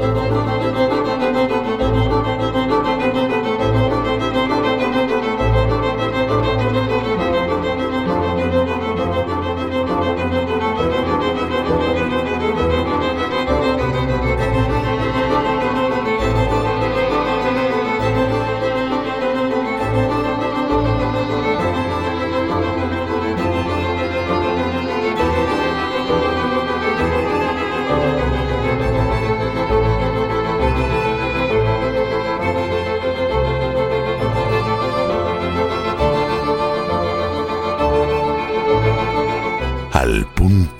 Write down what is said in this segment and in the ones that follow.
Al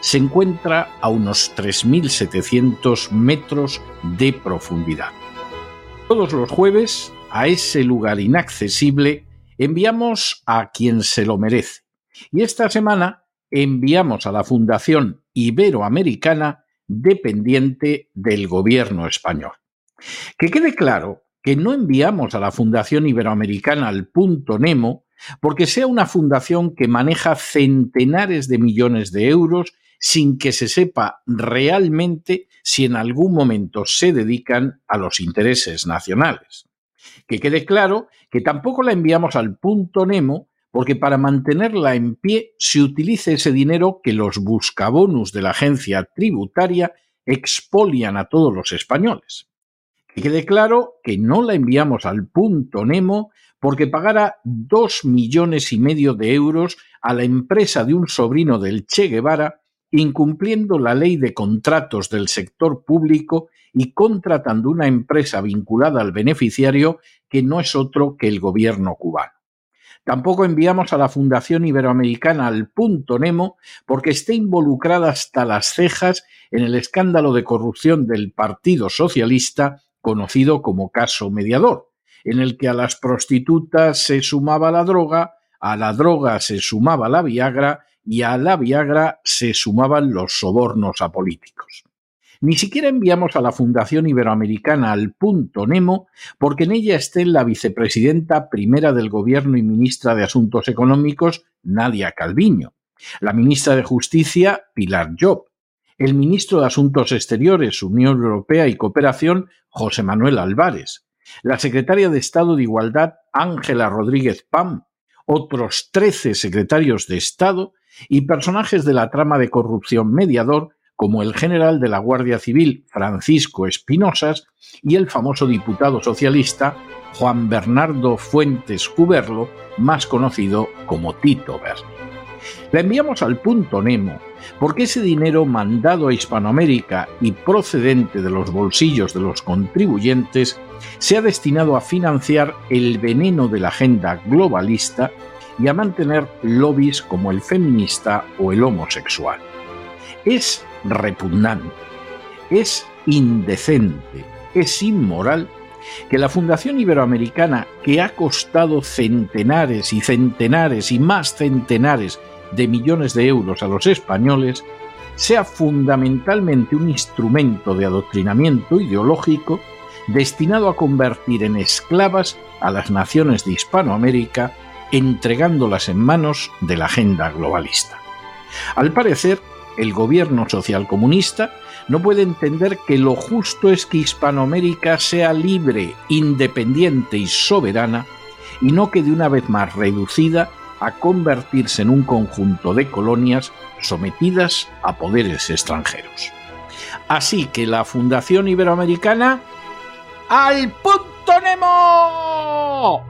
se encuentra a unos 3.700 metros de profundidad. Todos los jueves, a ese lugar inaccesible, enviamos a quien se lo merece. Y esta semana enviamos a la Fundación Iberoamericana dependiente del gobierno español. Que quede claro que no enviamos a la Fundación Iberoamericana al punto Nemo porque sea una fundación que maneja centenares de millones de euros sin que se sepa realmente si en algún momento se dedican a los intereses nacionales. Que quede claro que tampoco la enviamos al punto Nemo porque para mantenerla en pie se utilice ese dinero que los buscabonus de la agencia tributaria expolian a todos los españoles. Que quede claro que no la enviamos al punto Nemo porque pagara dos millones y medio de euros a la empresa de un sobrino del Che Guevara incumpliendo la ley de contratos del sector público y contratando una empresa vinculada al beneficiario que no es otro que el gobierno cubano. Tampoco enviamos a la Fundación Iberoamericana al punto Nemo porque esté involucrada hasta las cejas en el escándalo de corrupción del Partido Socialista conocido como caso mediador, en el que a las prostitutas se sumaba la droga, a la droga se sumaba la Viagra y a la Viagra se sumaban los sobornos a políticos. Ni siquiera enviamos a la Fundación Iberoamericana al punto Nemo porque en ella esté la vicepresidenta primera del Gobierno y ministra de Asuntos Económicos, Nadia Calviño, la ministra de Justicia, Pilar Job, el ministro de Asuntos Exteriores, Unión Europea y Cooperación, José Manuel Álvarez, la secretaria de Estado de Igualdad, Ángela Rodríguez Pam, otros 13 secretarios de Estado y personajes de la trama de corrupción mediador como el general de la Guardia Civil Francisco Espinosas y el famoso diputado socialista Juan Bernardo Fuentes Cuberlo, más conocido como Tito Berni. La enviamos al punto Nemo porque ese dinero mandado a Hispanoamérica y procedente de los bolsillos de los contribuyentes se ha destinado a financiar el veneno de la agenda globalista y a mantener lobbies como el feminista o el homosexual. Es repugnante, es indecente, es inmoral que la Fundación Iberoamericana, que ha costado centenares y centenares y más centenares de millones de euros a los españoles, sea fundamentalmente un instrumento de adoctrinamiento ideológico destinado a convertir en esclavas a las naciones de Hispanoamérica, entregándolas en manos de la agenda globalista. Al parecer, el gobierno socialcomunista no puede entender que lo justo es que Hispanoamérica sea libre, independiente y soberana, y no quede una vez más reducida a convertirse en un conjunto de colonias sometidas a poderes extranjeros. Así que la Fundación Iberoamericana al punto Nemo.